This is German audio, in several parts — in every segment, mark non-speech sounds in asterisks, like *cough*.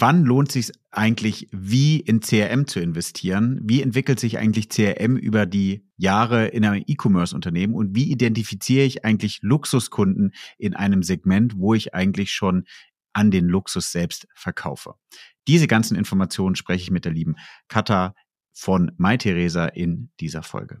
wann lohnt sich eigentlich, wie in CRM zu investieren? Wie entwickelt sich eigentlich CRM über die Jahre in einem E-Commerce-Unternehmen? Und wie identifiziere ich eigentlich Luxuskunden in einem Segment, wo ich eigentlich schon an den Luxus selbst verkaufe? Diese ganzen Informationen spreche ich mit der lieben Katha von Mai in dieser Folge.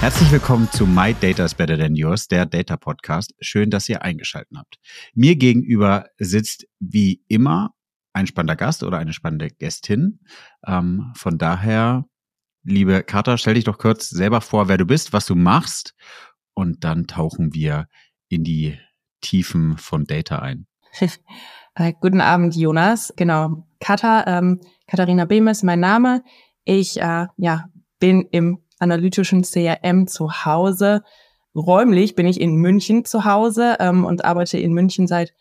Herzlich willkommen zu My Data is Better Than Yours, der Data Podcast. Schön, dass ihr eingeschaltet habt. Mir gegenüber sitzt wie immer ein spannender Gast oder eine spannende Gästin. Ähm, von daher, liebe Kata, stell dich doch kurz selber vor, wer du bist, was du machst und dann tauchen wir in die Tiefen von Data ein. *laughs* Äh, guten Abend, Jonas. Genau, Kata, ähm, Katharina Bemes, mein Name. Ich äh, ja, bin im analytischen CRM zu Hause. Räumlich bin ich in München zu Hause ähm, und arbeite in München seit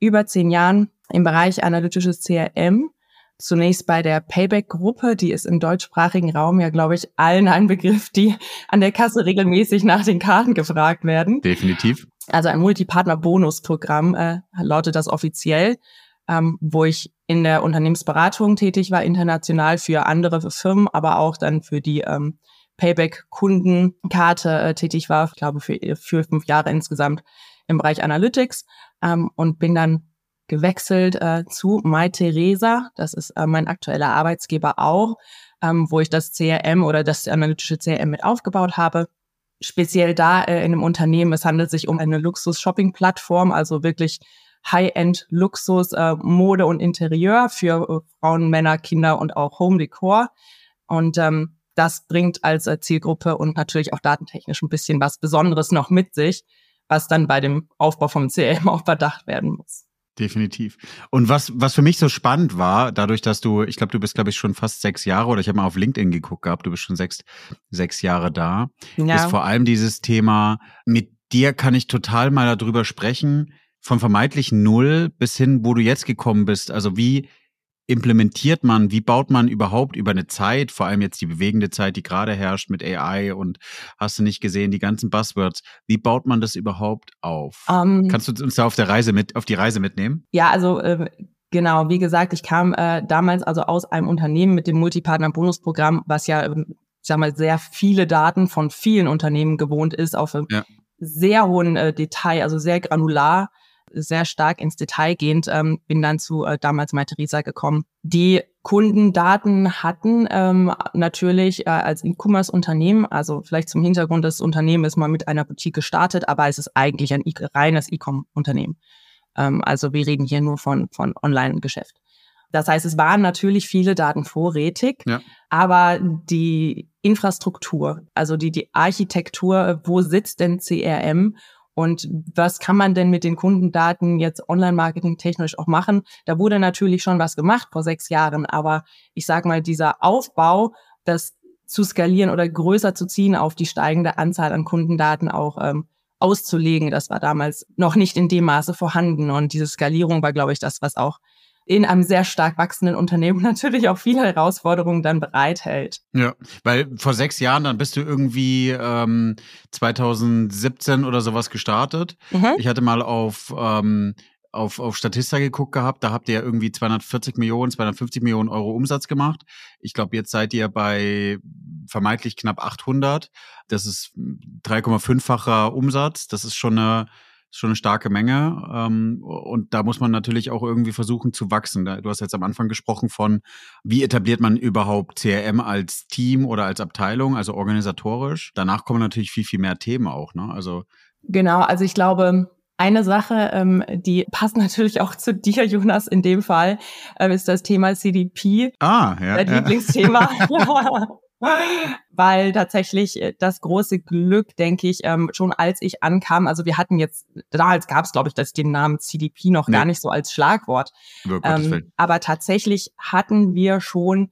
über zehn Jahren im Bereich analytisches CRM. Zunächst bei der Payback-Gruppe, die ist im deutschsprachigen Raum ja, glaube ich, allen ein Begriff, die an der Kasse regelmäßig nach den Karten gefragt werden. Definitiv. Also ein Multipartner-Bonusprogramm äh, lautet das offiziell, ähm, wo ich in der Unternehmensberatung tätig war, international für andere Firmen, aber auch dann für die ähm, Payback-Kundenkarte äh, tätig war, ich glaube für, für fünf Jahre insgesamt im Bereich Analytics ähm, und bin dann gewechselt äh, zu My Theresa. Das ist äh, mein aktueller Arbeitsgeber auch, ähm, wo ich das CRM oder das analytische CRM mit aufgebaut habe. Speziell da äh, in einem Unternehmen, es handelt sich um eine Luxus-Shopping-Plattform, also wirklich High-End-Luxus, äh, Mode und Interieur für äh, Frauen, Männer, Kinder und auch Home Decor. Und ähm, das bringt als äh, Zielgruppe und natürlich auch datentechnisch ein bisschen was Besonderes noch mit sich, was dann bei dem Aufbau vom CRM auch bedacht werden muss. Definitiv. Und was, was für mich so spannend war, dadurch, dass du, ich glaube, du bist, glaube ich, schon fast sechs Jahre oder ich habe mal auf LinkedIn geguckt gehabt, du bist schon sechs, sechs Jahre da, ja. ist vor allem dieses Thema, mit dir kann ich total mal darüber sprechen, von vermeintlich null bis hin, wo du jetzt gekommen bist. Also wie, implementiert man, wie baut man überhaupt über eine Zeit, vor allem jetzt die bewegende Zeit, die gerade herrscht mit AI und hast du nicht gesehen, die ganzen Buzzwords, wie baut man das überhaupt auf? Um, ähm. Kannst du uns da auf der Reise mit, auf die Reise mitnehmen? Ja, also äh, genau, wie gesagt, ich kam äh, damals also aus einem Unternehmen mit dem Multipartner-Bonusprogramm, was ja, äh, ich sag mal, sehr viele Daten von vielen Unternehmen gewohnt ist, auf ja. sehr hohen äh, Detail, also sehr granular sehr stark ins Detail gehend, ähm, bin dann zu äh, damals mal Theresa gekommen. Die Kundendaten hatten ähm, natürlich äh, als E-Commerce-Unternehmen, also vielleicht zum Hintergrund, das Unternehmen ist mal mit einer Boutique gestartet, aber es ist eigentlich ein e reines E-Com-Unternehmen. Ähm, also wir reden hier nur von, von Online-Geschäft. Das heißt, es waren natürlich viele Daten vorrätig, ja. aber die Infrastruktur, also die, die Architektur, wo sitzt denn CRM und was kann man denn mit den Kundendaten jetzt Online-Marketing technisch auch machen? Da wurde natürlich schon was gemacht vor sechs Jahren, aber ich sage mal, dieser Aufbau, das zu skalieren oder größer zu ziehen auf die steigende Anzahl an Kundendaten auch ähm, auszulegen, das war damals noch nicht in dem Maße vorhanden. Und diese Skalierung war, glaube ich, das, was auch in einem sehr stark wachsenden Unternehmen *laughs* natürlich auch viele Herausforderungen dann bereithält. Ja, weil vor sechs Jahren, dann bist du irgendwie ähm, 2017 oder sowas gestartet. Mhm. Ich hatte mal auf ähm, auf, auf Statista geguckt gehabt, da habt ihr irgendwie 240 Millionen, 250 Millionen Euro Umsatz gemacht. Ich glaube, jetzt seid ihr bei vermeintlich knapp 800. Das ist 3,5-facher Umsatz. Das ist schon eine schon eine starke Menge. Ähm, und da muss man natürlich auch irgendwie versuchen zu wachsen. Du hast jetzt am Anfang gesprochen von, wie etabliert man überhaupt CRM als Team oder als Abteilung, also organisatorisch. Danach kommen natürlich viel, viel mehr Themen auch. Ne? Also genau, also ich glaube, eine Sache, ähm, die passt *laughs* natürlich auch zu dir, Jonas, in dem Fall, äh, ist das Thema CDP. Ah, ja. Dein ja. Lieblingsthema. *laughs* *laughs* weil tatsächlich äh, das große Glück, denke ich, ähm, schon als ich ankam, also wir hatten jetzt, damals gab es, glaube ich, das den Namen CDP noch nee. gar nicht so als Schlagwort. Ähm, aber tatsächlich hatten wir schon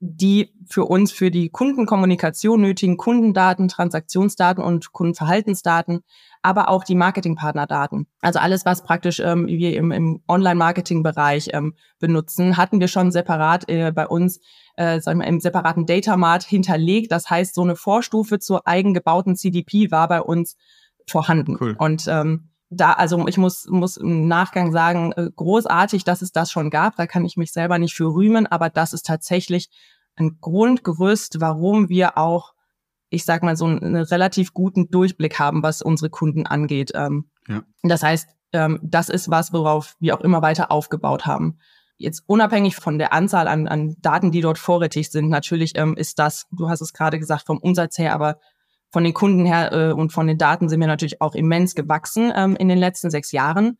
die für uns für die Kundenkommunikation nötigen Kundendaten, Transaktionsdaten und Kundenverhaltensdaten, aber auch die Marketingpartnerdaten. Also alles, was praktisch ähm, wir im, im Online-Marketing-Bereich ähm, benutzen, hatten wir schon separat äh, bei uns äh, sagen wir, im separaten Datamart hinterlegt. Das heißt, so eine Vorstufe zur eigengebauten CDP war bei uns vorhanden. Cool. Und ähm, da, also ich muss, muss im Nachgang sagen, äh, großartig, dass es das schon gab. Da kann ich mich selber nicht für rühmen, aber das ist tatsächlich ein Grundgerüst, warum wir auch, ich sag mal, so einen, relativ guten Durchblick haben, was unsere Kunden angeht. Ähm, ja. Das heißt, ähm, das ist was, worauf wir auch immer weiter aufgebaut haben. Jetzt unabhängig von der Anzahl an, an Daten, die dort vorrätig sind, natürlich ähm, ist das, du hast es gerade gesagt, vom Umsatz her, aber von den Kunden her äh, und von den Daten sind wir natürlich auch immens gewachsen ähm, in den letzten sechs Jahren.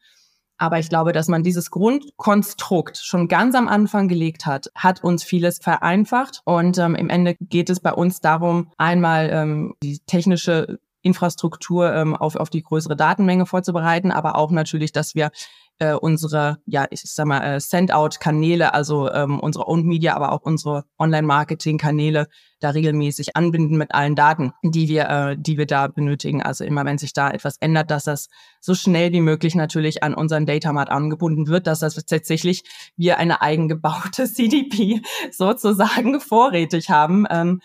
Aber ich glaube, dass man dieses Grundkonstrukt schon ganz am Anfang gelegt hat, hat uns vieles vereinfacht. Und ähm, im Ende geht es bei uns darum, einmal ähm, die technische Infrastruktur ähm, auf, auf die größere Datenmenge vorzubereiten, aber auch natürlich, dass wir äh, unsere, ja, ich sag mal, äh, Send-out-Kanäle, also ähm, unsere Owned Media, aber auch unsere Online-Marketing-Kanäle da regelmäßig anbinden mit allen Daten, die wir, äh, die wir da benötigen. Also immer, wenn sich da etwas ändert, dass das so schnell wie möglich natürlich an unseren Datamart angebunden wird, dass das tatsächlich wir eine eigengebaute *laughs* CDP sozusagen vorrätig haben. Ähm,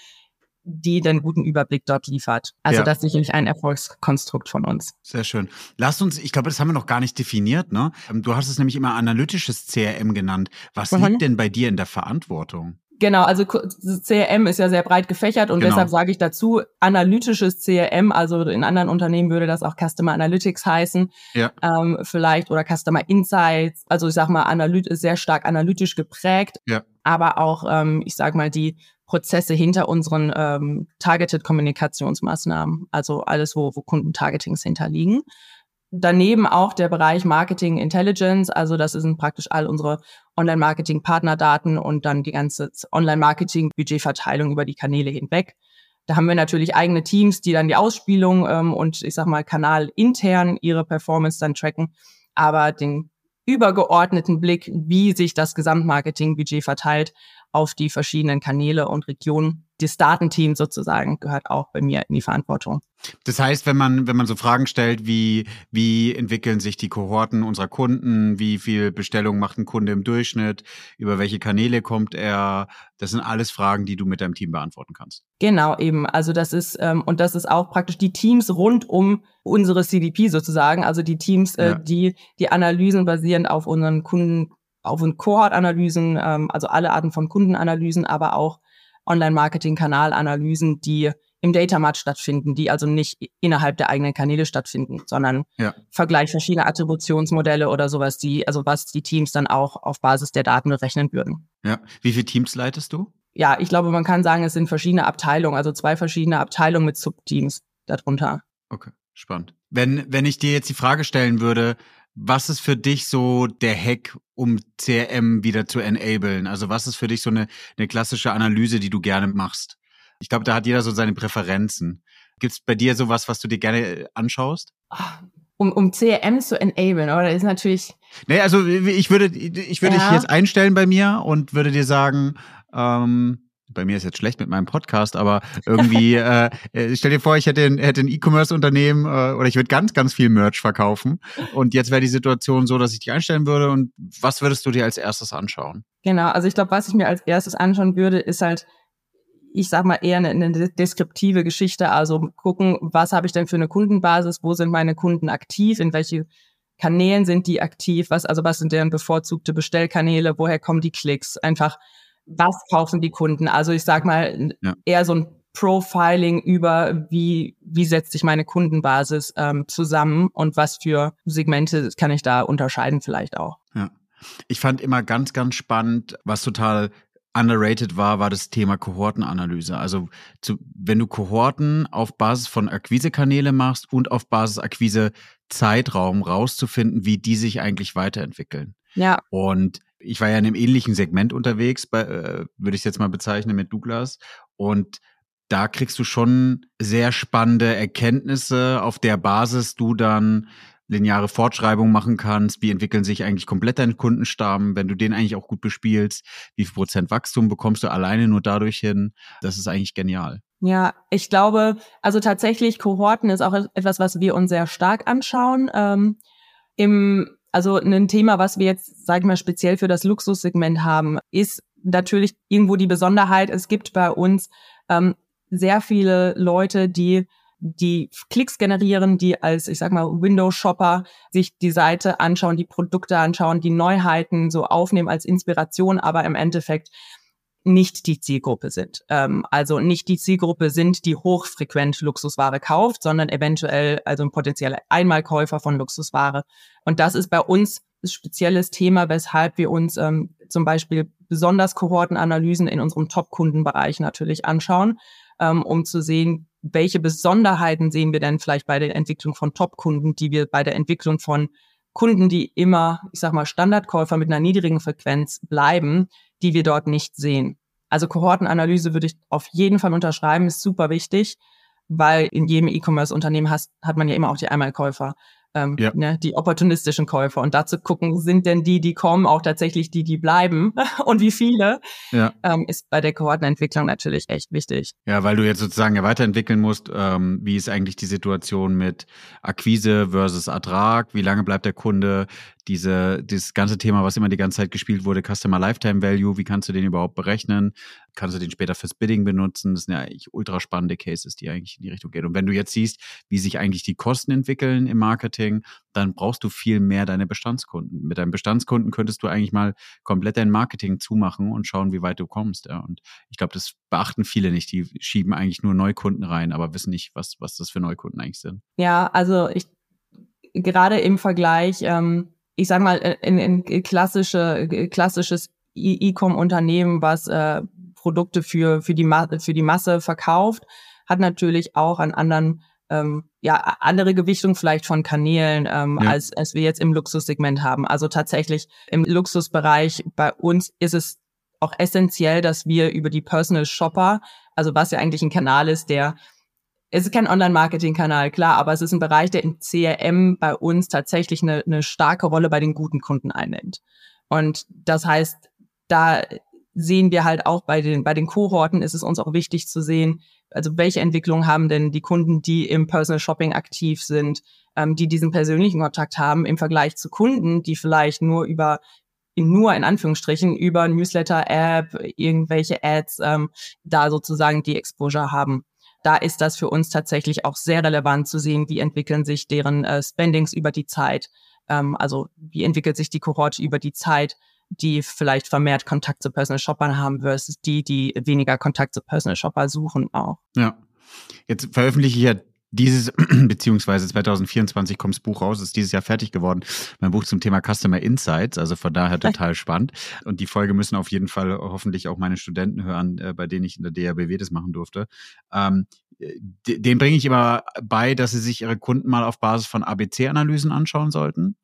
die den guten Überblick dort liefert. Also ja. das ist sicherlich ein Erfolgskonstrukt von uns. Sehr schön. Lass uns, ich glaube, das haben wir noch gar nicht definiert, ne? Ähm, du hast es nämlich immer analytisches CRM genannt. Was mhm. liegt denn bei dir in der Verantwortung? Genau, also CRM ist ja sehr breit gefächert und genau. deshalb sage ich dazu analytisches CRM, also in anderen Unternehmen würde das auch Customer Analytics heißen, ja. ähm, vielleicht oder Customer Insights. Also ich sag mal, Analyt ist sehr stark analytisch geprägt, ja. aber auch, ähm, ich sag mal, die Prozesse hinter unseren ähm, Targeted-Kommunikationsmaßnahmen, also alles, wo, wo Kundentargetings hinterliegen. Daneben auch der Bereich Marketing Intelligence, also das sind praktisch all unsere Online-Marketing-Partnerdaten und dann die ganze Online-Marketing-Budgetverteilung über die Kanäle hinweg. Da haben wir natürlich eigene Teams, die dann die Ausspielung ähm, und ich sag mal Kanal intern ihre Performance dann tracken. Aber den übergeordneten Blick, wie sich das Gesamtmarketing-Budget verteilt, auf die verschiedenen Kanäle und Regionen. Das Datenteam sozusagen gehört auch bei mir in die Verantwortung. Das heißt, wenn man, wenn man so Fragen stellt, wie, wie entwickeln sich die Kohorten unserer Kunden, wie viel Bestellungen macht ein Kunde im Durchschnitt, über welche Kanäle kommt er, das sind alles Fragen, die du mit deinem Team beantworten kannst. Genau, eben. Also das ist, ähm, und das ist auch praktisch die Teams rund um unsere CDP sozusagen, also die Teams, äh, ja. die die Analysen basierend auf unseren Kunden auf Kohort-Analysen, ähm, also alle Arten von Kundenanalysen, aber auch Online-Marketing-Kanalanalysen, die im Datamart stattfinden, die also nicht innerhalb der eigenen Kanäle stattfinden, sondern ja. Vergleich verschiedener Attributionsmodelle oder sowas, die, also was die Teams dann auch auf Basis der Daten berechnen würden. Ja. Wie viele Teams leitest du? Ja, ich glaube, man kann sagen, es sind verschiedene Abteilungen, also zwei verschiedene Abteilungen mit Subteams darunter. Okay, spannend. Wenn, wenn ich dir jetzt die Frage stellen würde, was ist für dich so der Hack, um CRM wieder zu enablen? Also was ist für dich so eine, eine klassische Analyse, die du gerne machst? Ich glaube, da hat jeder so seine Präferenzen. Gibt es bei dir sowas, was du dir gerne äh, anschaust? Um, um CRM zu enablen, oder ist natürlich. Nee, also ich würde, ich würde ja. dich jetzt einstellen bei mir und würde dir sagen, ähm, bei mir ist jetzt schlecht mit meinem Podcast, aber *laughs* irgendwie, äh, äh, stell dir vor, ich hätte ein, hätte ein E-Commerce-Unternehmen äh, oder ich würde ganz, ganz viel Merch verkaufen. Und jetzt wäre die Situation so, dass ich dich einstellen würde. Und was würdest du dir als erstes anschauen? Genau, also ich glaube, was ich mir als erstes anschauen würde, ist halt, ich sag mal, eher eine, eine deskriptive Geschichte. Also gucken, was habe ich denn für eine Kundenbasis, wo sind meine Kunden aktiv, in welche Kanälen sind die aktiv, was, also was sind deren bevorzugte Bestellkanäle, woher kommen die Klicks? Einfach was kaufen die Kunden? Also ich sag mal ja. eher so ein Profiling über, wie, wie setzt sich meine Kundenbasis ähm, zusammen und was für Segmente kann ich da unterscheiden vielleicht auch. Ja. Ich fand immer ganz, ganz spannend, was total underrated war, war das Thema Kohortenanalyse. Also zu, wenn du Kohorten auf Basis von Akquisekanäle machst und auf Basis Akquise Zeitraum rauszufinden, wie die sich eigentlich weiterentwickeln. Ja. Und ich war ja in einem ähnlichen Segment unterwegs, bei, äh, würde ich es jetzt mal bezeichnen mit Douglas. Und da kriegst du schon sehr spannende Erkenntnisse, auf der Basis du dann lineare Fortschreibung machen kannst, wie entwickeln sich eigentlich komplett deine Kundenstamm, wenn du den eigentlich auch gut bespielst, wie viel Prozent Wachstum bekommst du alleine nur dadurch hin, das ist eigentlich genial. Ja, ich glaube, also tatsächlich Kohorten ist auch etwas, was wir uns sehr stark anschauen. Ähm, Im also ein Thema, was wir jetzt, sage ich mal, speziell für das Luxussegment haben, ist natürlich irgendwo die Besonderheit, es gibt bei uns ähm, sehr viele Leute, die die Klicks generieren, die als, ich sag mal, Windows-Shopper sich die Seite anschauen, die Produkte anschauen, die Neuheiten so aufnehmen als Inspiration, aber im Endeffekt nicht die Zielgruppe sind. Ähm, also nicht die Zielgruppe sind, die hochfrequent Luxusware kauft, sondern eventuell also ein potenzieller Einmalkäufer von Luxusware. Und das ist bei uns ein spezielles Thema, weshalb wir uns ähm, zum Beispiel besonders Kohortenanalysen in unserem Top-Kundenbereich natürlich anschauen, ähm, um zu sehen, welche Besonderheiten sehen wir denn vielleicht bei der Entwicklung von Top-Kunden, die wir bei der Entwicklung von Kunden, die immer, ich sag mal, Standardkäufer mit einer niedrigen Frequenz bleiben, die wir dort nicht sehen. Also Kohortenanalyse würde ich auf jeden Fall unterschreiben, ist super wichtig, weil in jedem E-Commerce-Unternehmen hat man ja immer auch die Einmalkäufer ähm, ja. ne, die opportunistischen Käufer und dazu gucken, sind denn die, die kommen, auch tatsächlich die, die bleiben *laughs* und wie viele, ja. ähm, ist bei der Kohortenentwicklung natürlich echt wichtig. Ja, weil du jetzt sozusagen ja weiterentwickeln musst, ähm, wie ist eigentlich die Situation mit Akquise versus Ertrag, wie lange bleibt der Kunde, diese, dieses ganze Thema, was immer die ganze Zeit gespielt wurde, Customer Lifetime Value, wie kannst du den überhaupt berechnen? Kannst du den später fürs Bidding benutzen? Das sind ja eigentlich ultra spannende Cases, die eigentlich in die Richtung gehen. Und wenn du jetzt siehst, wie sich eigentlich die Kosten entwickeln im Marketing, dann brauchst du viel mehr deine Bestandskunden. Mit deinen Bestandskunden könntest du eigentlich mal komplett dein Marketing zumachen und schauen, wie weit du kommst. Ja. Und ich glaube, das beachten viele nicht. Die schieben eigentlich nur Neukunden rein, aber wissen nicht, was, was das für Neukunden eigentlich sind. Ja, also ich gerade im Vergleich, ähm, ich sag mal, äh, in, in klassische, äh, klassisches E-Com-Unternehmen, was äh, Produkte für, für, die für die Masse verkauft, hat natürlich auch an anderen ähm, ja, andere Gewichtung vielleicht von Kanälen, ähm, ja. als, als wir jetzt im Luxussegment haben. Also tatsächlich im Luxusbereich bei uns ist es auch essentiell, dass wir über die Personal Shopper, also was ja eigentlich ein Kanal ist, der es ist kein Online-Marketing-Kanal, klar, aber es ist ein Bereich, der im CRM bei uns tatsächlich eine, eine starke Rolle bei den guten Kunden einnimmt. Und das heißt, da sehen wir halt auch bei den, bei den Kohorten ist es uns auch wichtig zu sehen, also welche Entwicklungen haben denn die Kunden, die im Personal Shopping aktiv sind, ähm, die diesen persönlichen Kontakt haben im Vergleich zu Kunden, die vielleicht nur über nur in Anführungsstrichen über Newsletter-App, irgendwelche Ads ähm, da sozusagen die Exposure haben da ist das für uns tatsächlich auch sehr relevant zu sehen, wie entwickeln sich deren äh, Spendings über die Zeit. Ähm, also wie entwickelt sich die Kohorte über die Zeit, die vielleicht vermehrt Kontakt zu Personal Shoppern haben versus die, die weniger Kontakt zu Personal Shopper suchen auch. Ja. Jetzt veröffentliche ich ja dieses, *clears throat* beziehungsweise 2024 kommt das Buch raus, ist dieses Jahr fertig geworden. Mein Buch zum Thema Customer Insights, also von daher total spannend. Und die Folge müssen auf jeden Fall hoffentlich auch meine Studenten hören, äh, bei denen ich in der DRBW das machen durfte. Ähm, den bringe ich immer bei, dass sie sich ihre Kunden mal auf Basis von ABC-Analysen anschauen sollten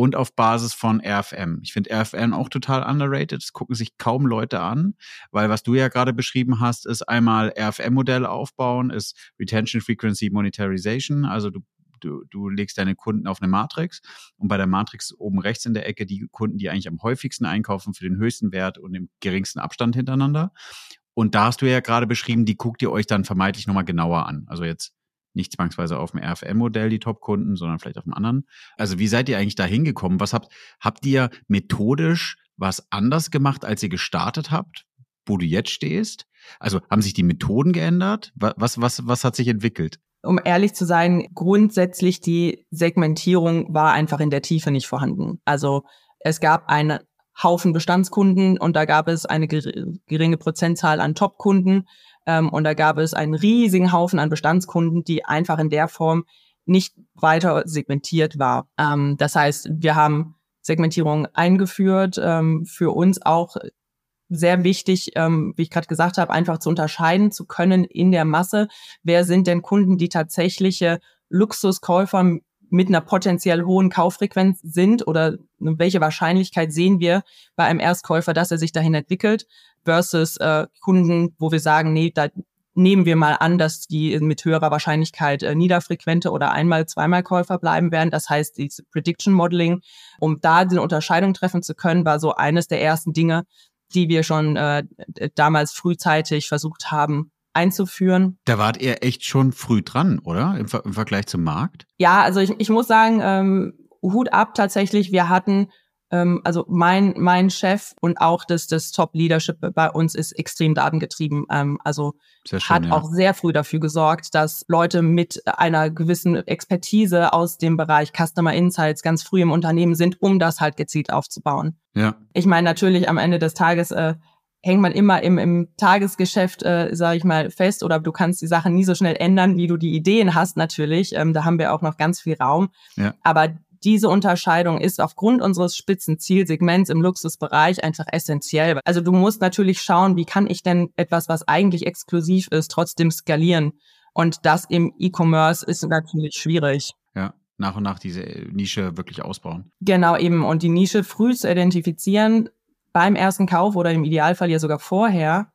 und auf Basis von RFM. Ich finde RFM auch total underrated. Das gucken sich kaum Leute an, weil was du ja gerade beschrieben hast, ist einmal RFM-Modell aufbauen, ist Retention Frequency Monetarization. Also du Du, du legst deine Kunden auf eine Matrix und bei der Matrix oben rechts in der Ecke die Kunden, die eigentlich am häufigsten einkaufen für den höchsten Wert und im geringsten Abstand hintereinander. Und da hast du ja gerade beschrieben, die guckt ihr euch dann vermeintlich nochmal genauer an. Also jetzt nicht zwangsweise auf dem RFM-Modell die Top-Kunden, sondern vielleicht auf dem anderen. Also wie seid ihr eigentlich da hingekommen? Was habt, habt ihr methodisch was anders gemacht, als ihr gestartet habt, wo du jetzt stehst? Also haben sich die Methoden geändert? Was, was, was hat sich entwickelt? Um ehrlich zu sein, grundsätzlich die Segmentierung war einfach in der Tiefe nicht vorhanden. Also es gab eine Haufen Bestandskunden und da gab es eine geringe Prozentzahl an Top-Kunden und da gab es einen riesigen Haufen an Bestandskunden, die einfach in der Form nicht weiter segmentiert war. Ähm, das heißt, wir haben Segmentierung eingeführt, ähm, für uns auch sehr wichtig, ähm, wie ich gerade gesagt habe, einfach zu unterscheiden zu können in der Masse, wer sind denn Kunden, die tatsächliche Luxuskäufer mit einer potenziell hohen Kauffrequenz sind oder welche Wahrscheinlichkeit sehen wir bei einem Erstkäufer, dass er sich dahin entwickelt, versus äh, Kunden, wo wir sagen, nee, da nehmen wir mal an, dass die mit höherer Wahrscheinlichkeit äh, niederfrequente oder einmal, zweimal Käufer bleiben werden. Das heißt, dieses Prediction Modeling, um da eine Unterscheidung treffen zu können, war so eines der ersten Dinge, die wir schon äh, damals frühzeitig versucht haben einzuführen. Da wart ihr echt schon früh dran, oder? Im, Ver im Vergleich zum Markt? Ja, also ich, ich muss sagen, ähm, Hut ab tatsächlich. Wir hatten ähm, also mein, mein Chef und auch das, das Top-Leadership bei uns ist extrem datengetrieben. Ähm, also schön, hat ja. auch sehr früh dafür gesorgt, dass Leute mit einer gewissen Expertise aus dem Bereich Customer Insights ganz früh im Unternehmen sind, um das halt gezielt aufzubauen. Ja. Ich meine, natürlich am Ende des Tages äh, hängt man immer im, im Tagesgeschäft, äh, sage ich mal, fest oder du kannst die Sachen nie so schnell ändern, wie du die Ideen hast natürlich. Ähm, da haben wir auch noch ganz viel Raum. Ja. Aber diese Unterscheidung ist aufgrund unseres Spitzenzielsegments im Luxusbereich einfach essentiell. Also du musst natürlich schauen, wie kann ich denn etwas, was eigentlich exklusiv ist, trotzdem skalieren. Und das im E-Commerce ist natürlich schwierig. Ja, nach und nach diese Nische wirklich ausbauen. Genau eben. Und die Nische früh zu identifizieren, beim ersten Kauf oder im Idealfall ja sogar vorher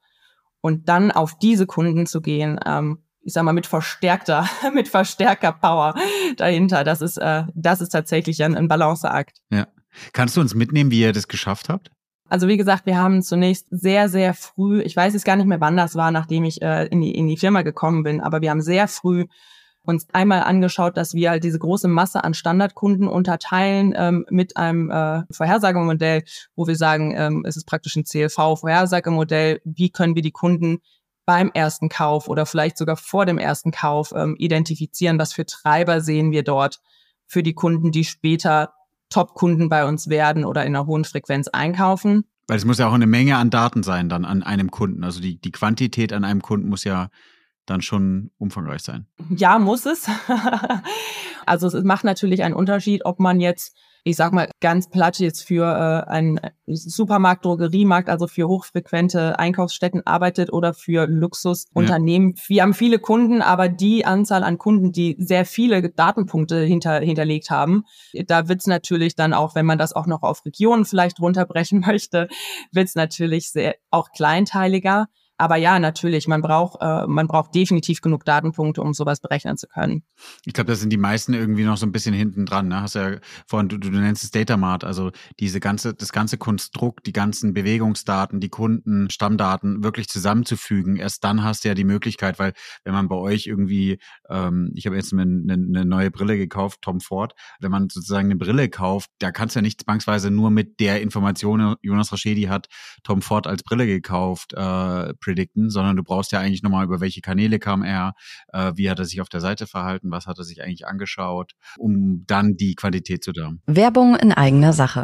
und dann auf diese Kunden zu gehen, ähm, ich sag mal, mit verstärkter, *laughs* mit verstärker Power dahinter. Das ist, äh, das ist tatsächlich ein, ein Balanceakt. Ja. Kannst du uns mitnehmen, wie ihr das geschafft habt? Also wie gesagt, wir haben zunächst sehr, sehr früh, ich weiß jetzt gar nicht mehr, wann das war, nachdem ich äh, in, die, in die Firma gekommen bin, aber wir haben sehr früh uns einmal angeschaut, dass wir halt diese große Masse an Standardkunden unterteilen ähm, mit einem äh, Vorhersagemodell, wo wir sagen, ähm, es ist praktisch ein CLV-Vorhersagemodell, wie können wir die Kunden beim ersten Kauf oder vielleicht sogar vor dem ersten Kauf ähm, identifizieren, was für Treiber sehen wir dort für die Kunden, die später Top-Kunden bei uns werden oder in einer hohen Frequenz einkaufen. Weil es muss ja auch eine Menge an Daten sein dann an einem Kunden. Also die, die Quantität an einem Kunden muss ja dann schon umfangreich sein. Ja, muss es. *laughs* also es macht natürlich einen Unterschied, ob man jetzt ich sag mal ganz platt jetzt für äh, einen Supermarkt, Drogeriemarkt, also für hochfrequente Einkaufsstätten arbeitet oder für Luxusunternehmen. Ja. Wir haben viele Kunden, aber die Anzahl an Kunden, die sehr viele Datenpunkte hinter, hinterlegt haben, da wird's natürlich dann auch, wenn man das auch noch auf Regionen vielleicht runterbrechen *laughs* möchte, wird's natürlich sehr auch kleinteiliger. Aber ja, natürlich, man braucht, äh, man braucht definitiv genug Datenpunkte, um sowas berechnen zu können. Ich glaube, da sind die meisten irgendwie noch so ein bisschen hinten dran. Ne? Hast ja vorhin, du, du nennst es Datamart, also diese ganze, das ganze Konstrukt, die ganzen Bewegungsdaten, die Kunden, Stammdaten wirklich zusammenzufügen. Erst dann hast du ja die Möglichkeit, weil wenn man bei euch irgendwie, ähm, ich habe jetzt eine, eine neue Brille gekauft, Tom Ford, wenn man sozusagen eine Brille kauft, da kannst du ja nicht zwangsweise nur mit der Information, Jonas Raschedi hat Tom Ford als Brille gekauft, äh, predikten, sondern du brauchst ja eigentlich nochmal über welche Kanäle kam er, äh, wie hat er sich auf der Seite verhalten, was hat er sich eigentlich angeschaut, um dann die Qualität zu haben. Werbung in eigener Sache.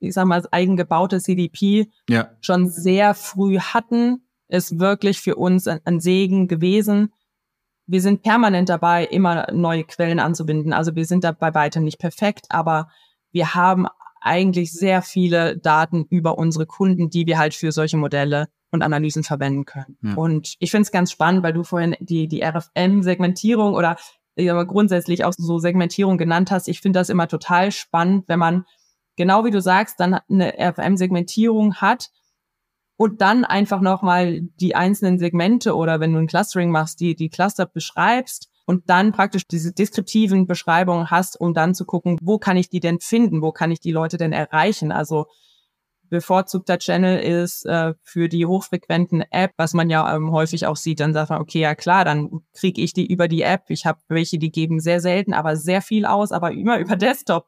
ich sag mal, eigengebaute CDP ja. schon sehr früh hatten, ist wirklich für uns ein, ein Segen gewesen. Wir sind permanent dabei, immer neue Quellen anzubinden. Also wir sind da bei weitem nicht perfekt, aber wir haben eigentlich sehr viele Daten über unsere Kunden, die wir halt für solche Modelle und Analysen verwenden können. Ja. Und ich finde es ganz spannend, weil du vorhin die, die RFM-Segmentierung oder grundsätzlich auch so Segmentierung genannt hast. Ich finde das immer total spannend, wenn man, genau wie du sagst, dann eine RFM-Segmentierung hat und dann einfach nochmal die einzelnen Segmente oder wenn du ein Clustering machst, die, die Cluster beschreibst und dann praktisch diese deskriptiven Beschreibungen hast, um dann zu gucken, wo kann ich die denn finden, wo kann ich die Leute denn erreichen. Also bevorzugter Channel ist äh, für die hochfrequenten App, was man ja ähm, häufig auch sieht, dann sagt man, okay, ja klar, dann kriege ich die über die App. Ich habe welche, die geben sehr selten, aber sehr viel aus, aber immer *laughs* über Desktop.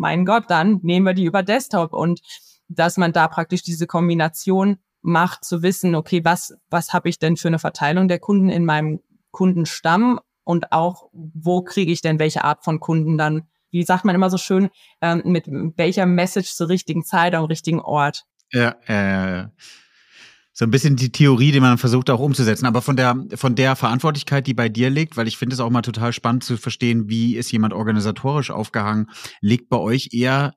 Mein Gott, dann nehmen wir die über Desktop und dass man da praktisch diese Kombination macht, zu wissen, okay, was, was habe ich denn für eine Verteilung der Kunden in meinem Kundenstamm und auch, wo kriege ich denn welche Art von Kunden dann wie sagt man immer so schön, ähm, mit welcher Message zur richtigen Zeit am richtigen Ort. Ja, ja. So ein bisschen die Theorie, die man versucht auch umzusetzen. Aber von der, von der Verantwortlichkeit, die bei dir liegt, weil ich finde es auch mal total spannend zu verstehen, wie ist jemand organisatorisch aufgehangen, liegt bei euch eher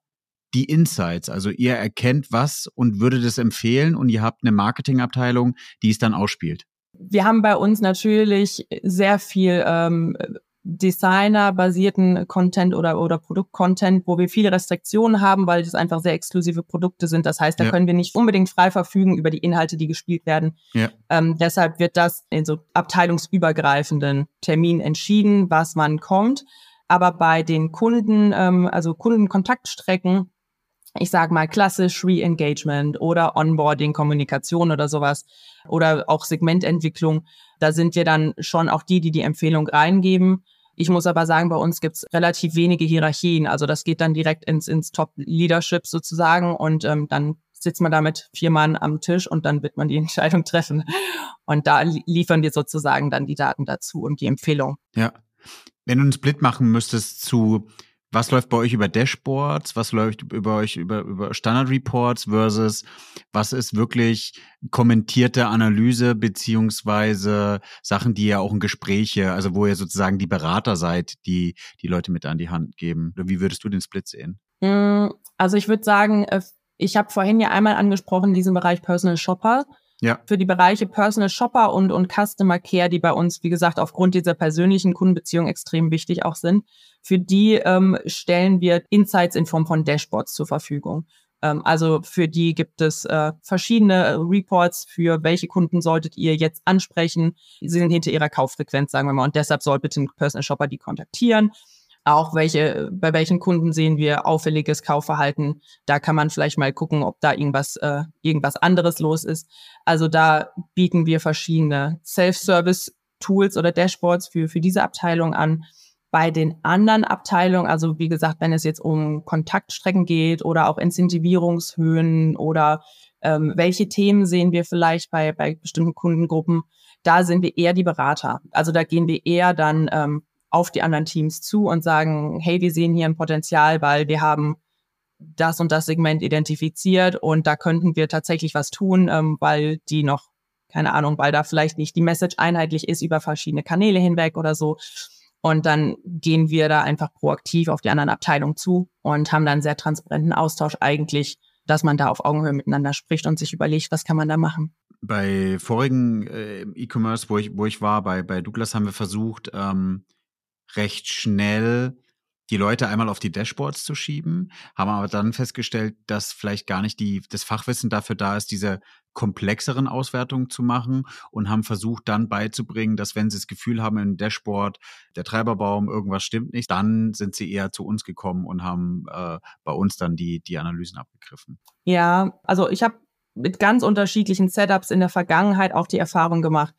die Insights. Also ihr erkennt was und würdet es empfehlen und ihr habt eine Marketingabteilung, die es dann ausspielt. Wir haben bei uns natürlich sehr viel ähm, Designer-basierten Content oder, oder Produkt-Content, wo wir viele Restriktionen haben, weil das einfach sehr exklusive Produkte sind. Das heißt, da ja. können wir nicht unbedingt frei verfügen über die Inhalte, die gespielt werden. Ja. Ähm, deshalb wird das in so abteilungsübergreifenden Terminen entschieden, was wann kommt. Aber bei den Kunden, ähm, also Kundenkontaktstrecken, ich sage mal klassisch Re-Engagement oder Onboarding, Kommunikation oder sowas oder auch Segmententwicklung, da sind wir dann schon auch die, die die Empfehlung reingeben. Ich muss aber sagen, bei uns gibt's relativ wenige Hierarchien. Also das geht dann direkt ins, ins Top-Leadership sozusagen und ähm, dann sitzt man da mit vier Mann am Tisch und dann wird man die *laughs* Entscheidung treffen. Und da liefern wir sozusagen dann die Daten dazu und die Empfehlung. Ja. Wenn du einen Split machen müsstest zu was läuft bei euch über Dashboards, was läuft über euch über, über Standard Reports versus was ist wirklich kommentierte Analyse beziehungsweise Sachen, die ja auch in Gespräche, also wo ihr sozusagen die Berater seid, die die Leute mit an die Hand geben. Wie würdest du den Split sehen? Mm, also ich würde sagen, äh, ich habe vorhin ja einmal angesprochen diesen Bereich Personal Shopper ja. für die Bereiche Personal Shopper und, und Customer Care, die bei uns, wie gesagt, aufgrund dieser persönlichen Kundenbeziehung extrem wichtig auch sind. Für die ähm, stellen wir Insights in Form von Dashboards zur Verfügung. Ähm, also für die gibt es äh, verschiedene Reports, für welche Kunden solltet ihr jetzt ansprechen. Sie sind hinter ihrer Kauffrequenz, sagen wir mal, und deshalb soll bitte ein Personal Shopper die kontaktieren auch welche, bei welchen Kunden sehen wir auffälliges Kaufverhalten. Da kann man vielleicht mal gucken, ob da irgendwas, äh, irgendwas anderes los ist. Also da bieten wir verschiedene Self-Service-Tools oder Dashboards für, für diese Abteilung an. Bei den anderen Abteilungen, also wie gesagt, wenn es jetzt um Kontaktstrecken geht oder auch Incentivierungshöhen oder ähm, welche Themen sehen wir vielleicht bei, bei bestimmten Kundengruppen, da sind wir eher die Berater. Also da gehen wir eher dann ähm, auf die anderen Teams zu und sagen, hey, wir sehen hier ein Potenzial, weil wir haben das und das Segment identifiziert und da könnten wir tatsächlich was tun, ähm, weil die noch, keine Ahnung, weil da vielleicht nicht die Message einheitlich ist über verschiedene Kanäle hinweg oder so. Und dann gehen wir da einfach proaktiv auf die anderen Abteilungen zu und haben dann sehr transparenten Austausch eigentlich, dass man da auf Augenhöhe miteinander spricht und sich überlegt, was kann man da machen. Bei vorigen äh, E-Commerce, wo ich, wo ich war, bei, bei Douglas haben wir versucht, ähm, recht schnell die Leute einmal auf die Dashboards zu schieben, haben aber dann festgestellt, dass vielleicht gar nicht die, das Fachwissen dafür da ist, diese komplexeren Auswertungen zu machen und haben versucht dann beizubringen, dass wenn sie das Gefühl haben im Dashboard, der Treiberbaum, irgendwas stimmt nicht, dann sind sie eher zu uns gekommen und haben äh, bei uns dann die, die Analysen abgegriffen. Ja, also ich habe mit ganz unterschiedlichen Setups in der Vergangenheit auch die Erfahrung gemacht.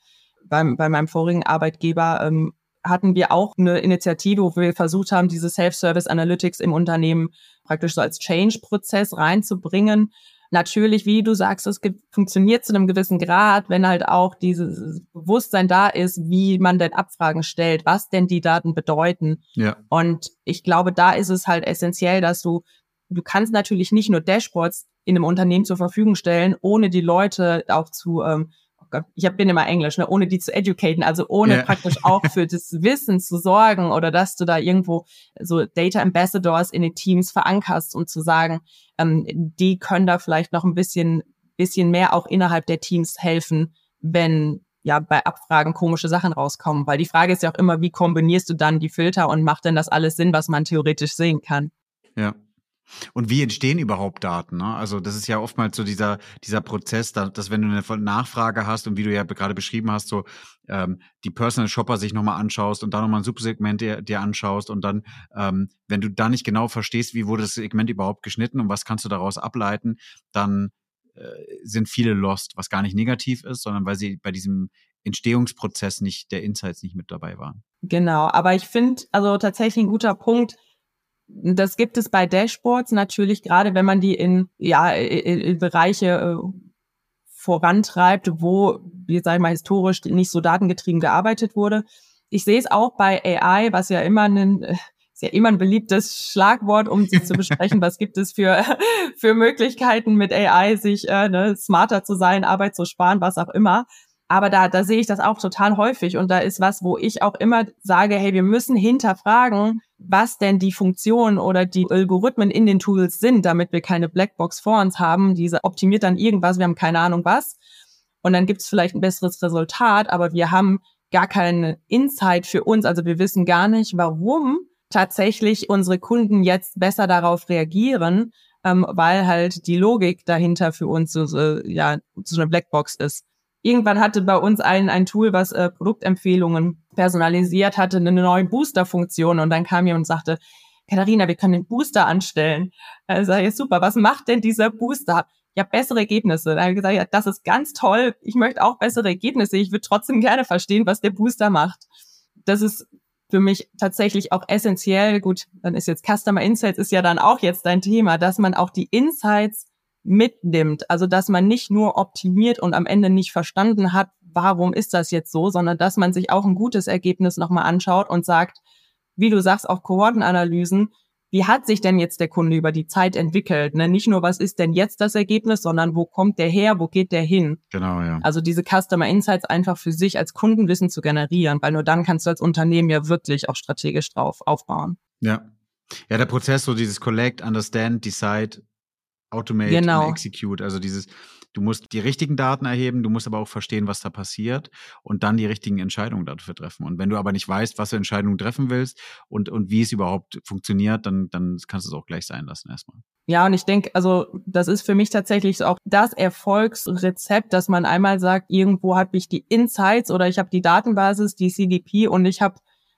Beim, bei meinem vorigen Arbeitgeber ähm, hatten wir auch eine Initiative, wo wir versucht haben, diese Self-Service Analytics im Unternehmen praktisch so als Change-Prozess reinzubringen. Natürlich, wie du sagst, es funktioniert zu einem gewissen Grad, wenn halt auch dieses Bewusstsein da ist, wie man denn Abfragen stellt, was denn die Daten bedeuten. Ja. Und ich glaube, da ist es halt essentiell, dass du, du kannst natürlich nicht nur Dashboards in einem Unternehmen zur Verfügung stellen, ohne die Leute auch zu ähm, Gott, ich bin immer Englisch, ne, ohne die zu educaten, also ohne yeah. praktisch auch für *laughs* das Wissen zu sorgen oder dass du da irgendwo so Data Ambassadors in den Teams verankerst, um zu sagen, ähm, die können da vielleicht noch ein bisschen, bisschen mehr auch innerhalb der Teams helfen, wenn ja bei Abfragen komische Sachen rauskommen. Weil die Frage ist ja auch immer, wie kombinierst du dann die Filter und macht denn das alles Sinn, was man theoretisch sehen kann? Ja. Und wie entstehen überhaupt Daten? Ne? Also das ist ja oftmals so dieser, dieser Prozess, dass, wenn du eine Nachfrage hast und wie du ja gerade beschrieben hast, so ähm, die Personal Shopper sich nochmal anschaust und dann nochmal ein Subsegment dir, dir anschaust und dann, ähm, wenn du da nicht genau verstehst, wie wurde das Segment überhaupt geschnitten und was kannst du daraus ableiten, dann äh, sind viele lost, was gar nicht negativ ist, sondern weil sie bei diesem Entstehungsprozess nicht, der Insights nicht mit dabei waren. Genau, aber ich finde, also tatsächlich ein guter Punkt, das gibt es bei Dashboards natürlich, gerade wenn man die in, ja, in, in Bereiche äh, vorantreibt, wo, wie sag ich mal, historisch nicht so datengetrieben gearbeitet wurde. Ich sehe es auch bei AI, was ja immer ein, ist ja immer ein beliebtes Schlagwort, um sich zu *laughs* besprechen, was gibt es für, *laughs* für Möglichkeiten mit AI, sich äh, ne, smarter zu sein, Arbeit zu sparen, was auch immer. Aber da, da sehe ich das auch total häufig. Und da ist was, wo ich auch immer sage, hey, wir müssen hinterfragen, was denn die Funktionen oder die Algorithmen in den Tools sind, damit wir keine Blackbox vor uns haben. Diese optimiert dann irgendwas, wir haben keine Ahnung was. Und dann gibt es vielleicht ein besseres Resultat, aber wir haben gar keinen Insight für uns. Also wir wissen gar nicht, warum tatsächlich unsere Kunden jetzt besser darauf reagieren, ähm, weil halt die Logik dahinter für uns so, so, ja, so eine Blackbox ist. Irgendwann hatte bei uns ein, ein Tool, was äh, Produktempfehlungen personalisiert hatte, eine neue Booster-Funktion. Und dann kam jemand und sagte, Katharina, wir können den Booster anstellen. Also ich, super, was macht denn dieser Booster? Ja, bessere Ergebnisse. Da habe ich gesagt, ja, das ist ganz toll. Ich möchte auch bessere Ergebnisse. Ich würde trotzdem gerne verstehen, was der Booster macht. Das ist für mich tatsächlich auch essentiell. Gut, dann ist jetzt Customer Insights ist ja dann auch jetzt dein Thema, dass man auch die Insights mitnimmt. Also dass man nicht nur optimiert und am Ende nicht verstanden hat, warum ist das jetzt so, sondern dass man sich auch ein gutes Ergebnis nochmal anschaut und sagt, wie du sagst, auch Kohortenanalysen, wie hat sich denn jetzt der Kunde über die Zeit entwickelt? Ne? Nicht nur, was ist denn jetzt das Ergebnis, sondern wo kommt der her, wo geht der hin? Genau, ja. Also diese Customer Insights einfach für sich als Kundenwissen zu generieren, weil nur dann kannst du als Unternehmen ja wirklich auch strategisch drauf aufbauen. Ja. Ja, der Prozess, so dieses Collect, Understand, Decide, Automate genau. und Execute. Also dieses, du musst die richtigen Daten erheben, du musst aber auch verstehen, was da passiert und dann die richtigen Entscheidungen dafür treffen. Und wenn du aber nicht weißt, was für Entscheidungen treffen willst und, und wie es überhaupt funktioniert, dann, dann kannst du es auch gleich sein lassen erstmal. Ja, und ich denke, also das ist für mich tatsächlich auch das Erfolgsrezept, dass man einmal sagt, irgendwo habe ich die Insights oder ich habe die Datenbasis, die CDP und ich habe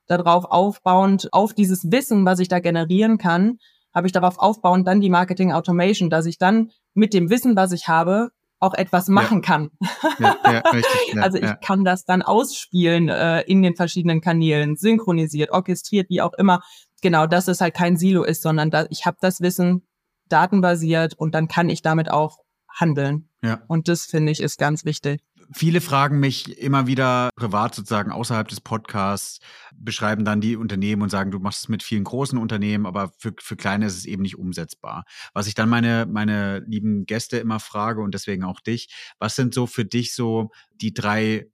darauf aufbauend auf dieses Wissen, was ich da generieren kann, habe ich darauf aufbauend dann die Marketing Automation, dass ich dann mit dem Wissen, was ich habe, auch etwas machen ja. kann. Ja, ja, *laughs* richtig, also ich kann das dann ausspielen äh, in den verschiedenen Kanälen, synchronisiert, orchestriert, wie auch immer. Genau, dass es halt kein Silo ist, sondern da, ich habe das Wissen datenbasiert und dann kann ich damit auch handeln. Ja. Und das finde ich ist ganz wichtig. Viele fragen mich immer wieder privat sozusagen außerhalb des Podcasts, beschreiben dann die Unternehmen und sagen, du machst es mit vielen großen Unternehmen, aber für, für kleine ist es eben nicht umsetzbar. Was ich dann meine, meine lieben Gäste immer frage und deswegen auch dich, was sind so für dich so die drei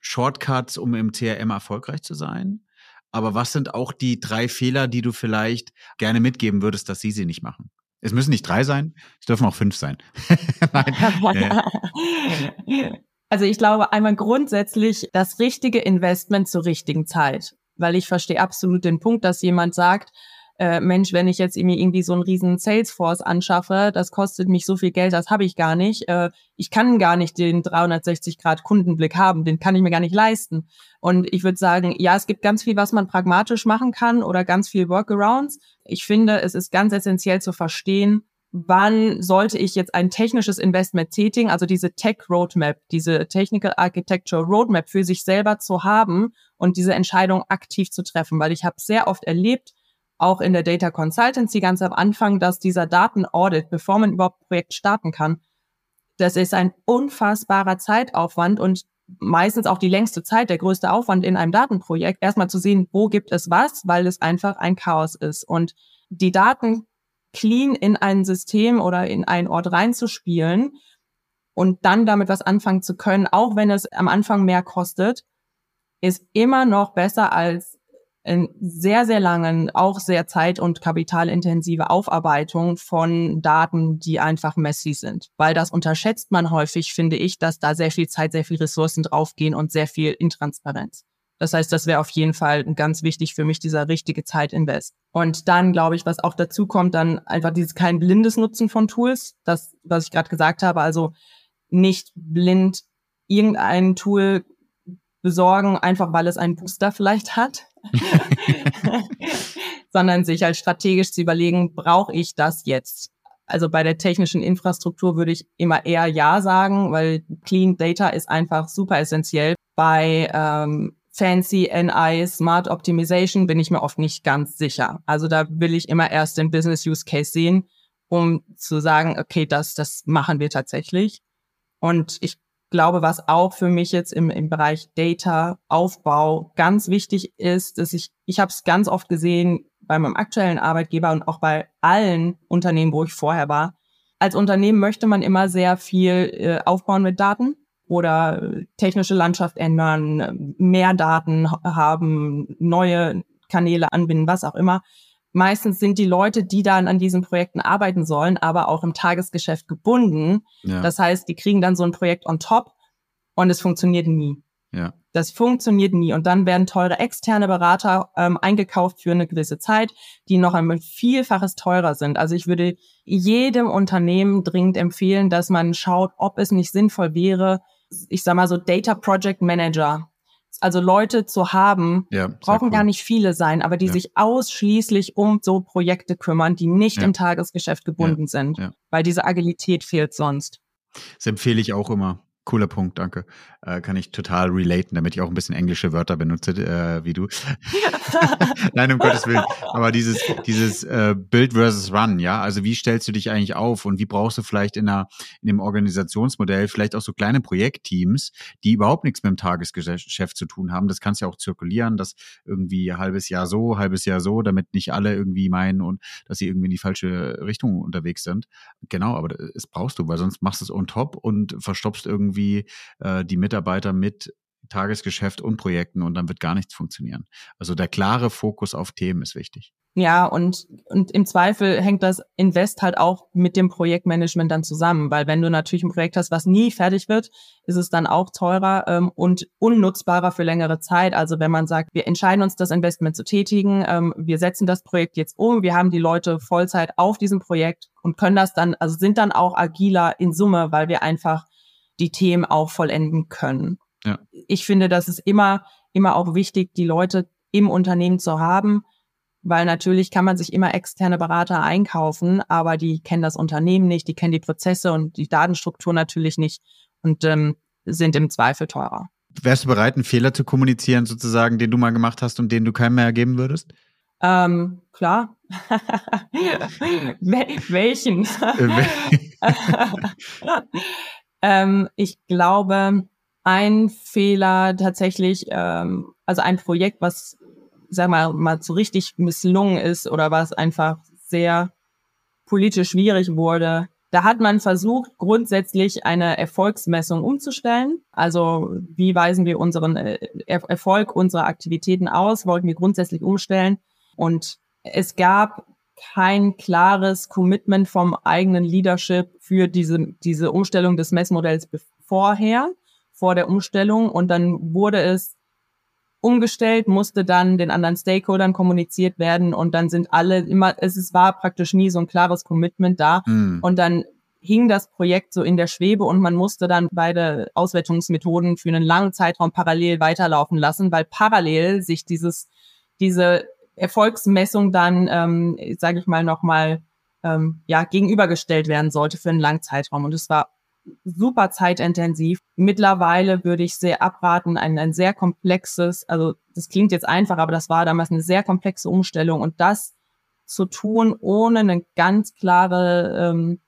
Shortcuts, um im CRM erfolgreich zu sein? Aber was sind auch die drei Fehler, die du vielleicht gerne mitgeben würdest, dass sie sie nicht machen? Es müssen nicht drei sein, es dürfen auch fünf sein. *laughs* *laughs* Also ich glaube einmal grundsätzlich das richtige Investment zur richtigen Zeit, weil ich verstehe absolut den Punkt, dass jemand sagt, äh, Mensch, wenn ich jetzt mir irgendwie so einen riesen Salesforce anschaffe, das kostet mich so viel Geld, das habe ich gar nicht. Äh, ich kann gar nicht den 360 Grad Kundenblick haben, den kann ich mir gar nicht leisten. Und ich würde sagen, ja, es gibt ganz viel, was man pragmatisch machen kann oder ganz viel Workarounds. Ich finde, es ist ganz essentiell zu verstehen, wann sollte ich jetzt ein technisches Investment tätigen, also diese Tech Roadmap, diese Technical Architecture Roadmap für sich selber zu haben und diese Entscheidung aktiv zu treffen, weil ich habe sehr oft erlebt, auch in der Data Consultancy ganz am Anfang, dass dieser Datenaudit, bevor man überhaupt Projekt starten kann, das ist ein unfassbarer Zeitaufwand und meistens auch die längste Zeit, der größte Aufwand in einem Datenprojekt, erstmal zu sehen, wo gibt es was, weil es einfach ein Chaos ist. Und die Daten clean in ein System oder in einen Ort reinzuspielen und dann damit was anfangen zu können, auch wenn es am Anfang mehr kostet, ist immer noch besser als sehr, sehr langen, auch sehr zeit- und kapitalintensive Aufarbeitung von Daten, die einfach messy sind. Weil das unterschätzt man häufig, finde ich, dass da sehr viel Zeit, sehr viel Ressourcen draufgehen und sehr viel Intransparenz. Das heißt, das wäre auf jeden Fall ganz wichtig für mich, dieser richtige Zeitinvest. Und dann glaube ich, was auch dazu kommt, dann einfach dieses kein blindes Nutzen von Tools. Das, was ich gerade gesagt habe, also nicht blind irgendein Tool besorgen, einfach weil es einen Booster vielleicht hat, *laughs* sondern sich halt strategisch zu überlegen, brauche ich das jetzt? Also bei der technischen Infrastruktur würde ich immer eher Ja sagen, weil Clean Data ist einfach super essentiell. Bei ähm, fancy NI, Smart Optimization bin ich mir oft nicht ganz sicher. Also da will ich immer erst den Business Use Case sehen, um zu sagen, okay, das, das machen wir tatsächlich. Und ich glaube, was auch für mich jetzt im, im Bereich Data Aufbau ganz wichtig ist, dass ich, ich habe es ganz oft gesehen bei meinem aktuellen Arbeitgeber und auch bei allen Unternehmen, wo ich vorher war. Als Unternehmen möchte man immer sehr viel äh, aufbauen mit Daten oder technische Landschaft ändern, mehr Daten haben, neue Kanäle anbinden, was auch immer. Meistens sind die Leute, die dann an diesen Projekten arbeiten sollen, aber auch im Tagesgeschäft gebunden. Ja. Das heißt, die kriegen dann so ein Projekt on top und es funktioniert nie. Ja. Das funktioniert nie. Und dann werden teure externe Berater ähm, eingekauft für eine gewisse Zeit, die noch ein Vielfaches teurer sind. Also ich würde jedem Unternehmen dringend empfehlen, dass man schaut, ob es nicht sinnvoll wäre, ich sag mal so Data Project Manager, also Leute zu haben, ja, brauchen cool. gar nicht viele sein, aber die ja. sich ausschließlich um so Projekte kümmern, die nicht ja. im Tagesgeschäft gebunden sind, weil diese Agilität fehlt sonst. Das empfehle ich auch immer. Cooler Punkt, danke. Äh, kann ich total relaten, damit ich auch ein bisschen englische Wörter benutze, äh, wie du. *laughs* Nein, um Gottes Willen. Aber dieses, dieses äh, Build versus Run, ja, also wie stellst du dich eigentlich auf und wie brauchst du vielleicht in, einer, in dem Organisationsmodell vielleicht auch so kleine Projektteams, die überhaupt nichts mit dem Tagesgeschäft zu tun haben. Das kannst ja auch zirkulieren, das irgendwie halbes Jahr so, halbes Jahr so, damit nicht alle irgendwie meinen und dass sie irgendwie in die falsche Richtung unterwegs sind. Genau, aber es brauchst du, weil sonst machst du es on top und verstopfst irgendwie irgendwie äh, die Mitarbeiter mit Tagesgeschäft und Projekten und dann wird gar nichts funktionieren. Also der klare Fokus auf Themen ist wichtig. Ja, und, und im Zweifel hängt das Invest halt auch mit dem Projektmanagement dann zusammen, weil wenn du natürlich ein Projekt hast, was nie fertig wird, ist es dann auch teurer ähm, und unnutzbarer für längere Zeit. Also wenn man sagt, wir entscheiden uns, das Investment zu tätigen, ähm, wir setzen das Projekt jetzt um, wir haben die Leute Vollzeit auf diesem Projekt und können das dann, also sind dann auch agiler in Summe, weil wir einfach die Themen auch vollenden können. Ja. Ich finde, das ist immer, immer auch wichtig, die Leute im Unternehmen zu haben, weil natürlich kann man sich immer externe Berater einkaufen, aber die kennen das Unternehmen nicht, die kennen die Prozesse und die Datenstruktur natürlich nicht und ähm, sind im Zweifel teurer. Wärst du bereit, einen Fehler zu kommunizieren, sozusagen, den du mal gemacht hast und den du keinem mehr ergeben würdest? Ähm, klar. *laughs* Welchen? *laughs* *laughs* Ähm, ich glaube, ein Fehler tatsächlich, ähm, also ein Projekt, was, sag mal, mal so richtig misslungen ist oder was einfach sehr politisch schwierig wurde, da hat man versucht, grundsätzlich eine Erfolgsmessung umzustellen. Also wie weisen wir unseren äh, Erfolg unserer Aktivitäten aus, wollten wir grundsätzlich umstellen. Und es gab kein klares Commitment vom eigenen Leadership für diese, diese Umstellung des Messmodells vorher, vor der Umstellung. Und dann wurde es umgestellt, musste dann den anderen Stakeholdern kommuniziert werden und dann sind alle immer, es ist, war praktisch nie so ein klares Commitment da. Mhm. Und dann hing das Projekt so in der Schwebe und man musste dann beide Auswertungsmethoden für einen langen Zeitraum parallel weiterlaufen lassen, weil parallel sich dieses, diese Erfolgsmessung dann, ähm, sage ich mal, nochmal ähm, ja, gegenübergestellt werden sollte für einen langen Zeitraum. Und es war super zeitintensiv. Mittlerweile würde ich sehr abraten, ein, ein sehr komplexes, also das klingt jetzt einfach, aber das war damals eine sehr komplexe Umstellung und das zu tun, ohne eine ganz klare, ähm,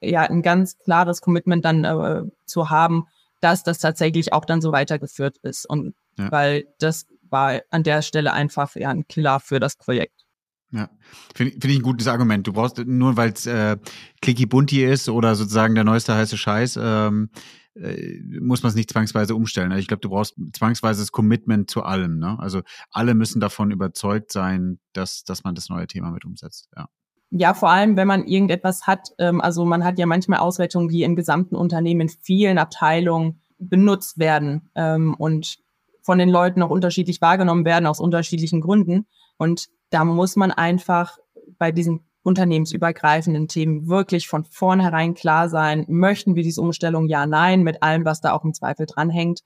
ja, ein ganz klares Commitment dann äh, zu haben, dass das tatsächlich auch dann so weitergeführt ist. Und ja. weil das war an der Stelle einfach ja ein Killer für das Projekt. Ja, finde find ich ein gutes Argument. Du brauchst nur, weil es äh, clicky bunty ist oder sozusagen der neueste heiße Scheiß, ähm, äh, muss man es nicht zwangsweise umstellen. Also ich glaube, du brauchst zwangsweise das Commitment zu allem. Ne? Also alle müssen davon überzeugt sein, dass, dass man das neue Thema mit umsetzt. Ja. Ja, vor allem, wenn man irgendetwas hat, ähm, also man hat ja manchmal Auswertungen, die im gesamten Unternehmen in vielen Abteilungen benutzt werden. Ähm, und von den Leuten auch unterschiedlich wahrgenommen werden aus unterschiedlichen Gründen. Und da muss man einfach bei diesen unternehmensübergreifenden Themen wirklich von vornherein klar sein, möchten wir diese Umstellung ja, nein, mit allem, was da auch im Zweifel dranhängt.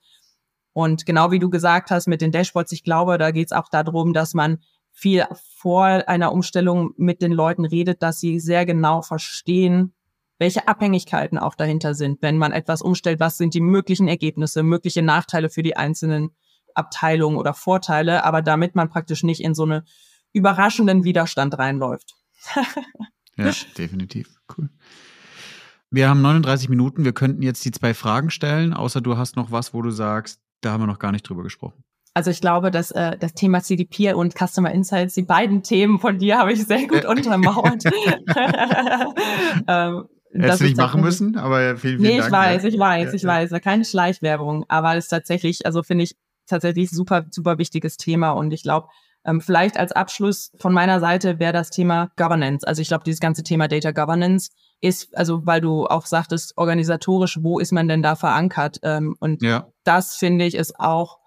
Und genau wie du gesagt hast mit den Dashboards, ich glaube, da geht es auch darum, dass man viel vor einer Umstellung mit den Leuten redet, dass sie sehr genau verstehen, welche Abhängigkeiten auch dahinter sind. Wenn man etwas umstellt, was sind die möglichen Ergebnisse, mögliche Nachteile für die einzelnen Abteilungen oder Vorteile, aber damit man praktisch nicht in so eine überraschenden Widerstand reinläuft. *laughs* ja, definitiv. Cool. Wir haben 39 Minuten. Wir könnten jetzt die zwei Fragen stellen, außer du hast noch was, wo du sagst, da haben wir noch gar nicht drüber gesprochen. Also ich glaube, dass äh, das Thema CDP und Customer Insights, die beiden Themen von dir habe ich sehr gut untermauert. *laughs* *laughs* ähm, Hättest du nicht machen müssen, aber vielen, vielen nee, Dank. ich weiß, ich weiß, ja, ich ja. weiß. Keine Schleichwerbung, aber es ist tatsächlich, also finde ich tatsächlich super, super wichtiges Thema und ich glaube, ähm, vielleicht als Abschluss von meiner Seite wäre das Thema Governance. Also ich glaube, dieses ganze Thema Data Governance ist, also weil du auch sagtest, organisatorisch, wo ist man denn da verankert? Ähm, und ja. das finde ich ist auch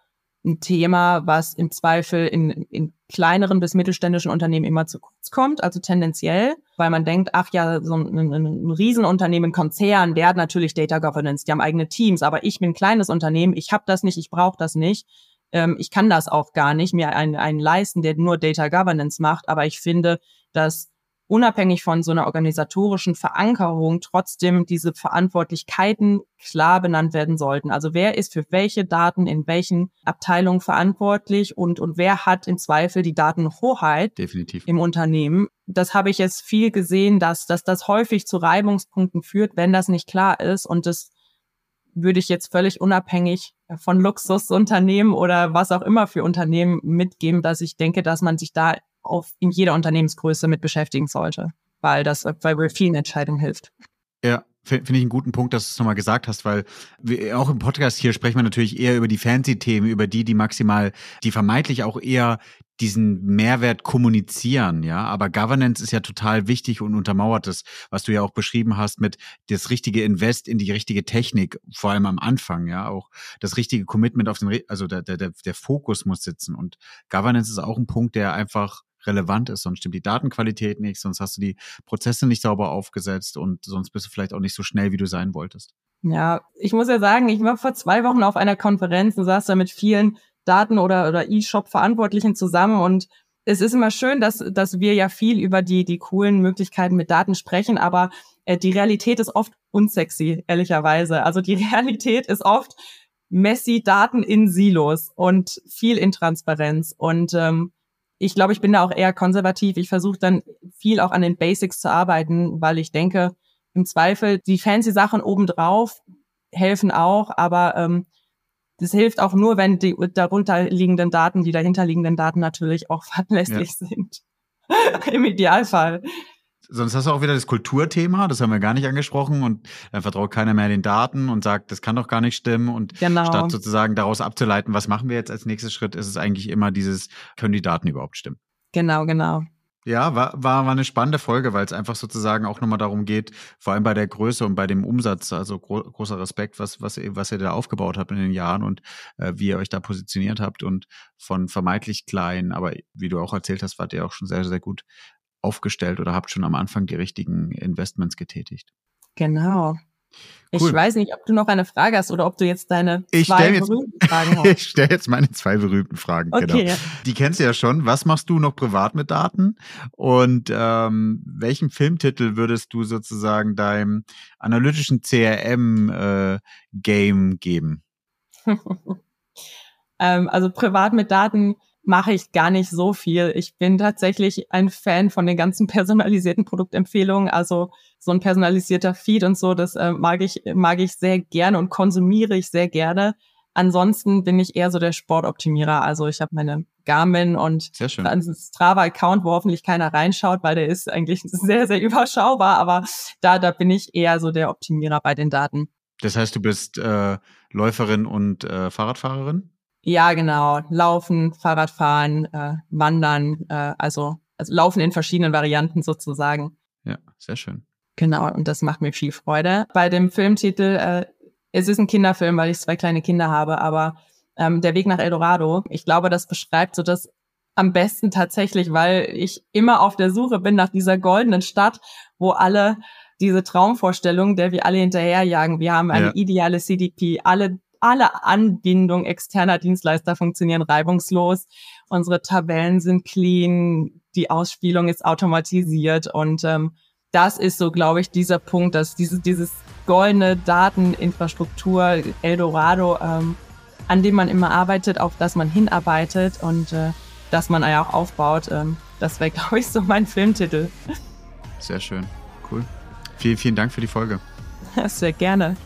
ein Thema, was im Zweifel in, in kleineren bis mittelständischen Unternehmen immer zu kurz kommt, also tendenziell, weil man denkt, ach ja, so ein, ein, ein Riesenunternehmen, Konzern, der hat natürlich Data Governance, die haben eigene Teams, aber ich bin ein kleines Unternehmen, ich habe das nicht, ich brauche das nicht. Ähm, ich kann das auch gar nicht, mir einen, einen leisten, der nur Data Governance macht, aber ich finde, dass unabhängig von so einer organisatorischen Verankerung trotzdem diese Verantwortlichkeiten klar benannt werden sollten. Also wer ist für welche Daten in welchen Abteilungen verantwortlich und, und wer hat im Zweifel die Datenhoheit Definitiv. im Unternehmen. Das habe ich jetzt viel gesehen, dass, dass das häufig zu Reibungspunkten führt, wenn das nicht klar ist. Und das würde ich jetzt völlig unabhängig von Luxusunternehmen oder was auch immer für Unternehmen mitgeben, dass ich denke, dass man sich da auf, in jeder Unternehmensgröße mit beschäftigen sollte, weil das bei vielen Entscheidungen hilft. Ja, finde ich einen guten Punkt, dass du es nochmal gesagt hast, weil wir, auch im Podcast hier sprechen wir natürlich eher über die Fancy-Themen, über die, die maximal, die vermeintlich auch eher diesen Mehrwert kommunizieren, ja. Aber Governance ist ja total wichtig und untermauert das, was du ja auch beschrieben hast mit das richtige Invest in die richtige Technik, vor allem am Anfang, ja. Auch das richtige Commitment auf den, also der, der, der Fokus muss sitzen. Und Governance ist auch ein Punkt, der einfach relevant ist, sonst stimmt die Datenqualität nicht, sonst hast du die Prozesse nicht sauber aufgesetzt und sonst bist du vielleicht auch nicht so schnell, wie du sein wolltest. Ja, ich muss ja sagen, ich war vor zwei Wochen auf einer Konferenz und saß da mit vielen Daten- oder, oder E-Shop-Verantwortlichen zusammen und es ist immer schön, dass, dass wir ja viel über die, die coolen Möglichkeiten mit Daten sprechen, aber äh, die Realität ist oft unsexy, ehrlicherweise. Also die *laughs* Realität ist oft messy Daten in Silos und viel Intransparenz. Und ähm, ich glaube, ich bin da auch eher konservativ. Ich versuche dann viel auch an den Basics zu arbeiten, weil ich denke, im Zweifel die fancy Sachen obendrauf helfen auch, aber ähm, das hilft auch nur, wenn die darunter liegenden Daten, die dahinterliegenden Daten natürlich auch *laughs* verlässlich ja. sind. *laughs* Im Idealfall. Sonst hast du auch wieder das Kulturthema, das haben wir gar nicht angesprochen und dann vertraut keiner mehr den Daten und sagt, das kann doch gar nicht stimmen und genau. statt sozusagen daraus abzuleiten, was machen wir jetzt als nächster Schritt, ist es eigentlich immer dieses, können die Daten überhaupt stimmen? Genau, genau. Ja, war, war, war eine spannende Folge, weil es einfach sozusagen auch nochmal darum geht, vor allem bei der Größe und bei dem Umsatz, also gro großer Respekt, was, was, was ihr da aufgebaut habt in den Jahren und äh, wie ihr euch da positioniert habt und von vermeintlich klein, aber wie du auch erzählt hast, wart ihr auch schon sehr, sehr gut aufgestellt oder habt schon am Anfang die richtigen Investments getätigt. Genau. Cool. Ich weiß nicht, ob du noch eine Frage hast oder ob du jetzt deine ich zwei jetzt, berühmten Fragen *laughs* hast. ich stelle jetzt meine zwei berühmten Fragen. Genau. Okay. Genau. Die kennst du ja schon. Was machst du noch privat mit Daten? Und ähm, welchen Filmtitel würdest du sozusagen deinem analytischen CRM-Game äh, geben? *laughs* ähm, also privat mit Daten mache ich gar nicht so viel. Ich bin tatsächlich ein Fan von den ganzen personalisierten Produktempfehlungen. Also so ein personalisierter Feed und so, das äh, mag ich, mag ich sehr gerne und konsumiere ich sehr gerne. Ansonsten bin ich eher so der Sportoptimierer. Also ich habe meine Garmin und einen Strava-Account, wo hoffentlich keiner reinschaut, weil der ist eigentlich *laughs* sehr, sehr überschaubar. Aber da, da bin ich eher so der Optimierer bei den Daten. Das heißt, du bist äh, Läuferin und äh, Fahrradfahrerin? Ja, genau. Laufen, Fahrradfahren, äh, Wandern, äh, also, also Laufen in verschiedenen Varianten sozusagen. Ja, sehr schön. Genau, und das macht mir viel Freude. Bei dem Filmtitel, äh, es ist ein Kinderfilm, weil ich zwei kleine Kinder habe, aber ähm, der Weg nach Eldorado. Ich glaube, das beschreibt so das am besten tatsächlich, weil ich immer auf der Suche bin nach dieser goldenen Stadt, wo alle diese Traumvorstellung, der wir alle hinterherjagen. Wir haben eine ja. ideale CDP, alle alle Anbindungen externer Dienstleister funktionieren reibungslos. Unsere Tabellen sind clean, die Ausspielung ist automatisiert und ähm, das ist so, glaube ich, dieser Punkt, dass dieses, dieses goldene Dateninfrastruktur Eldorado, ähm, an dem man immer arbeitet, auf das man hinarbeitet und äh, das man ja auch aufbaut. Ähm, das wäre, *laughs* glaube ich, so mein Filmtitel. Sehr schön. Cool. Vielen, vielen Dank für die Folge. *laughs* Sehr gerne.